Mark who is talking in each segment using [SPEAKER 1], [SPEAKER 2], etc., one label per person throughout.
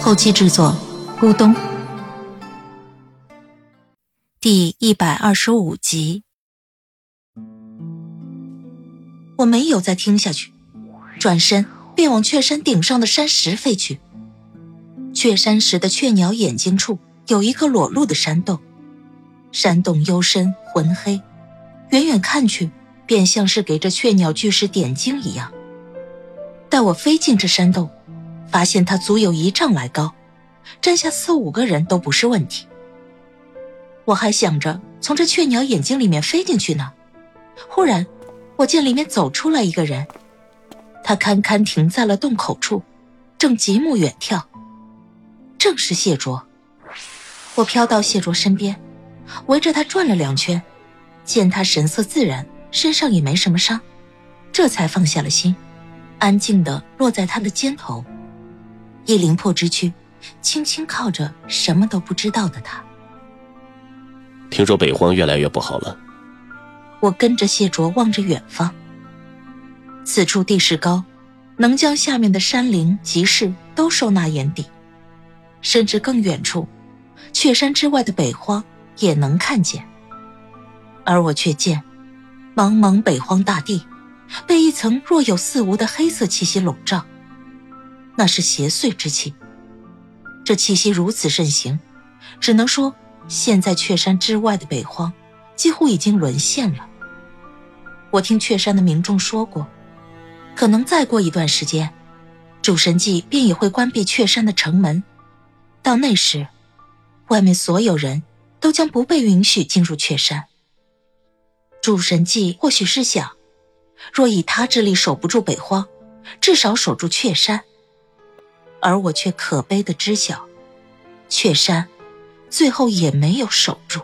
[SPEAKER 1] 后期制作：咕咚。第一百二十五集，我没有再听下去，转身便往雀山顶上的山石飞去。雀山石的雀鸟眼睛处有一个裸露的山洞，山洞幽深浑黑，远远看去便像是给这雀鸟巨石点睛一样。待我飞进这山洞，发现它足有一丈来高，站下四五个人都不是问题。我还想着从这雀鸟眼睛里面飞进去呢，忽然我见里面走出来一个人，他堪堪停在了洞口处，正极目远眺。正是谢卓。我飘到谢卓身边，围着他转了两圈，见他神色自然，身上也没什么伤，这才放下了心，安静地落在他的肩头，一灵魄之躯，轻轻靠着什么都不知道的他。
[SPEAKER 2] 听说北荒越来越不好了。
[SPEAKER 1] 我跟着谢卓望着远方。此处地势高，能将下面的山林、集市都收纳眼底，甚至更远处，雀山之外的北荒也能看见。而我却见，茫茫北荒大地，被一层若有似无的黑色气息笼罩，那是邪祟之气。这气息如此盛行，只能说。现在雀山之外的北荒，几乎已经沦陷了。我听雀山的民众说过，可能再过一段时间，主神祭便也会关闭雀山的城门。到那时，外面所有人都将不被允许进入雀山。主神祭或许是想，若以他之力守不住北荒，至少守住雀山。而我却可悲的知晓，雀山。最后也没有守住，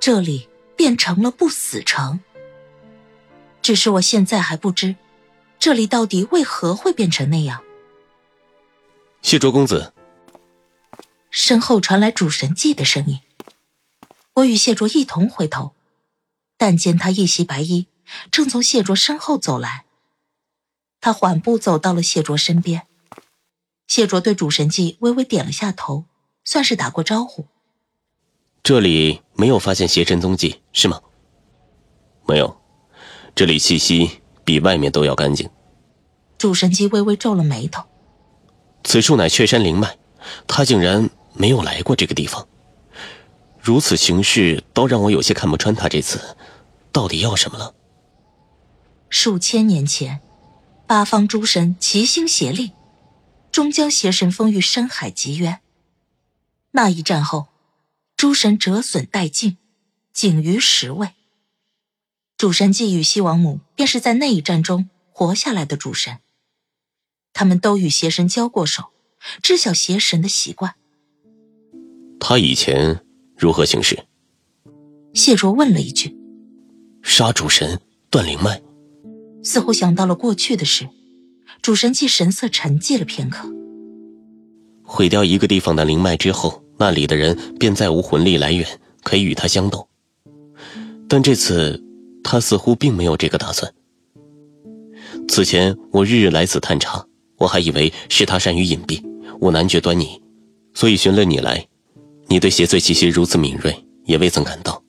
[SPEAKER 1] 这里变成了不死城。只是我现在还不知，这里到底为何会变成那样。
[SPEAKER 2] 谢卓公子，
[SPEAKER 1] 身后传来主神祭的声音。我与谢卓一同回头，但见他一袭白衣，正从谢卓身后走来。他缓步走到了谢卓身边，谢卓对主神祭微微点了下头。算是打过招呼。
[SPEAKER 2] 这里没有发现邪神踪迹，是吗？没有，这里气息比外面都要干净。
[SPEAKER 1] 主神姬微微皱了眉头。
[SPEAKER 2] 此处乃雀山灵脉，他竟然没有来过这个地方。如此形势，倒让我有些看不穿他这次到底要什么了。
[SPEAKER 1] 数千年前，八方诸神齐心协力，终将邪神封于山海极渊。那一战后，诸神折损殆尽，仅余十位。主神祭与西王母便是在那一战中活下来的主神。他们都与邪神交过手，知晓邪神的习惯。
[SPEAKER 2] 他以前如何行事？
[SPEAKER 1] 谢卓问了一句。
[SPEAKER 2] 杀主神，断灵脉。
[SPEAKER 1] 似乎想到了过去的事，主神器神色沉寂了片刻。
[SPEAKER 2] 毁掉一个地方的灵脉之后。那里的人便再无魂力来源可以与他相斗，但这次他似乎并没有这个打算。此前我日日来此探查，我还以为是他善于隐蔽，我难觉端倪，所以寻了你来。你对邪祟气息如此敏锐，也未曾感到。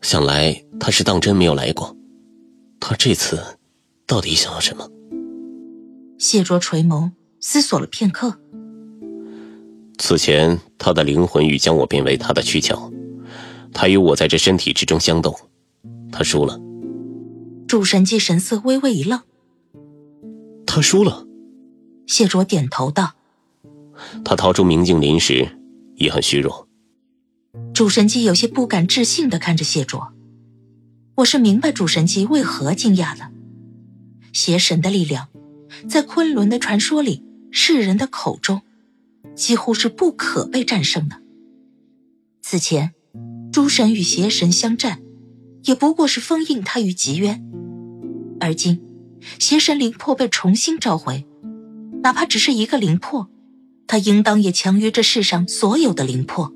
[SPEAKER 2] 想来他是当真没有来过。他这次到底想要什么？
[SPEAKER 1] 谢卓垂眸思索了片刻。
[SPEAKER 2] 此前，他的灵魂欲将我变为他的躯壳，他与我在这身体之中相斗，他输了。
[SPEAKER 1] 主神祭神色微微一愣，
[SPEAKER 2] 他输了。
[SPEAKER 1] 谢卓点头道：“
[SPEAKER 2] 他掏出明镜临时，也很虚弱。”
[SPEAKER 1] 主神姬有些不敢置信的看着谢卓，我是明白主神姬为何惊讶了。邪神的力量，在昆仑的传说里，世人的口中。几乎是不可被战胜的。此前，诸神与邪神相战，也不过是封印他于极渊，而今，邪神灵魄被重新召回，哪怕只是一个灵魄，他应当也强于这世上所有的灵魄。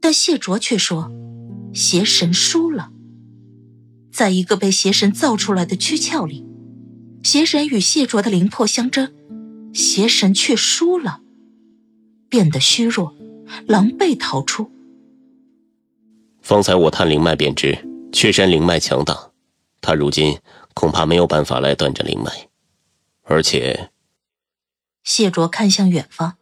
[SPEAKER 1] 但谢卓却说，邪神输了。在一个被邪神造出来的躯壳里，邪神与谢卓的灵魄相争，邪神却输了，变得虚弱，狼狈逃出。
[SPEAKER 2] 方才我探灵脉便知，雀山灵脉强大，他如今恐怕没有办法来断这灵脉，而且，
[SPEAKER 1] 谢卓看向远方，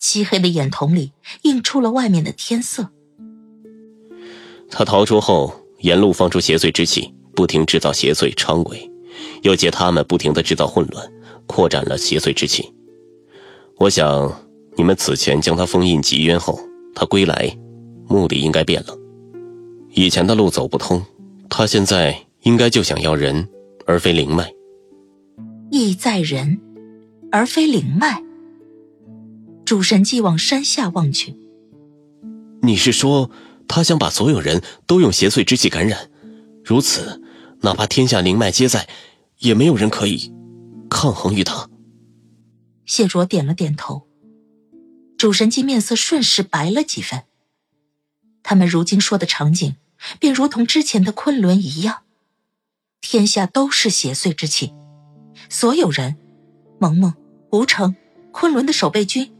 [SPEAKER 1] 漆黑的眼瞳里映出了外面的天色。
[SPEAKER 2] 他逃出后。沿路放出邪祟之气，不停制造邪祟昌鬼，又借他们不停的制造混乱，扩展了邪祟之气。我想，你们此前将他封印极渊后，他归来，目的应该变了。以前的路走不通，他现在应该就想要人，而非灵脉。
[SPEAKER 1] 意在人，而非灵脉。主神既往山下望去，
[SPEAKER 2] 你是说？他想把所有人都用邪祟之气感染，如此，哪怕天下灵脉皆在，也没有人可以抗衡于他。
[SPEAKER 1] 谢卓点了点头，主神姬面色瞬时白了几分。他们如今说的场景，便如同之前的昆仑一样，天下都是邪祟之气，所有人，萌萌、吴成、昆仑的守备军，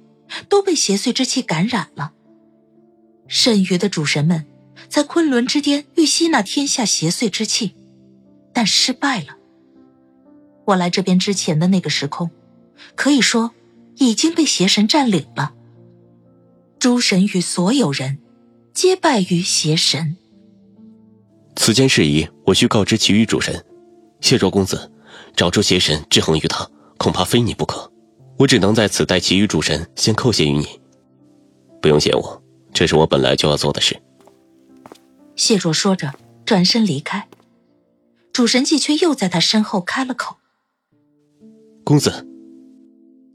[SPEAKER 1] 都被邪祟之气感染了。剩余的主神们在昆仑之巅欲吸纳天下邪祟之气，但失败了。我来这边之前的那个时空，可以说已经被邪神占领了。诸神与所有人皆拜于邪神。
[SPEAKER 2] 此间事宜，我需告知其余主神。谢卓公子，找出邪神制衡于他，恐怕非你不可。我只能在此代其余主神先叩谢于你。不用谢我。这是我本来就要做的事。
[SPEAKER 1] 谢卓说着，转身离开，主神祭却又在他身后开了口：“
[SPEAKER 2] 公子。”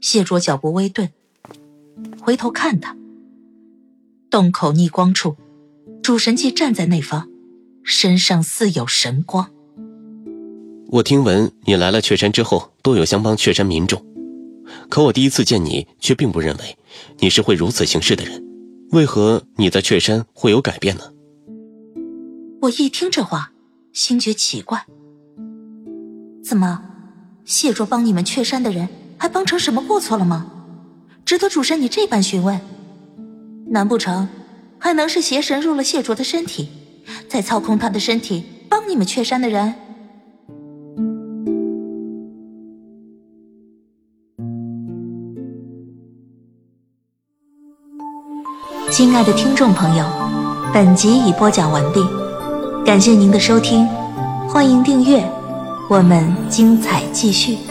[SPEAKER 1] 谢卓脚步微顿，回头看他。洞口逆光处，主神祭站在那方，身上似有神光。
[SPEAKER 2] 我听闻你来了雀山之后，多有相帮雀山民众，可我第一次见你，却并不认为你是会如此行事的人。为何你在雀山会有改变呢？
[SPEAKER 1] 我一听这话，心觉奇怪。怎么，谢卓帮你们雀山的人，还帮成什么过错了吗？值得主神你这般询问？难不成还能是邪神入了谢卓的身体，再操控他的身体帮你们雀山的人？亲爱的听众朋友，本集已播讲完毕，感谢您的收听，欢迎订阅，我们精彩继续。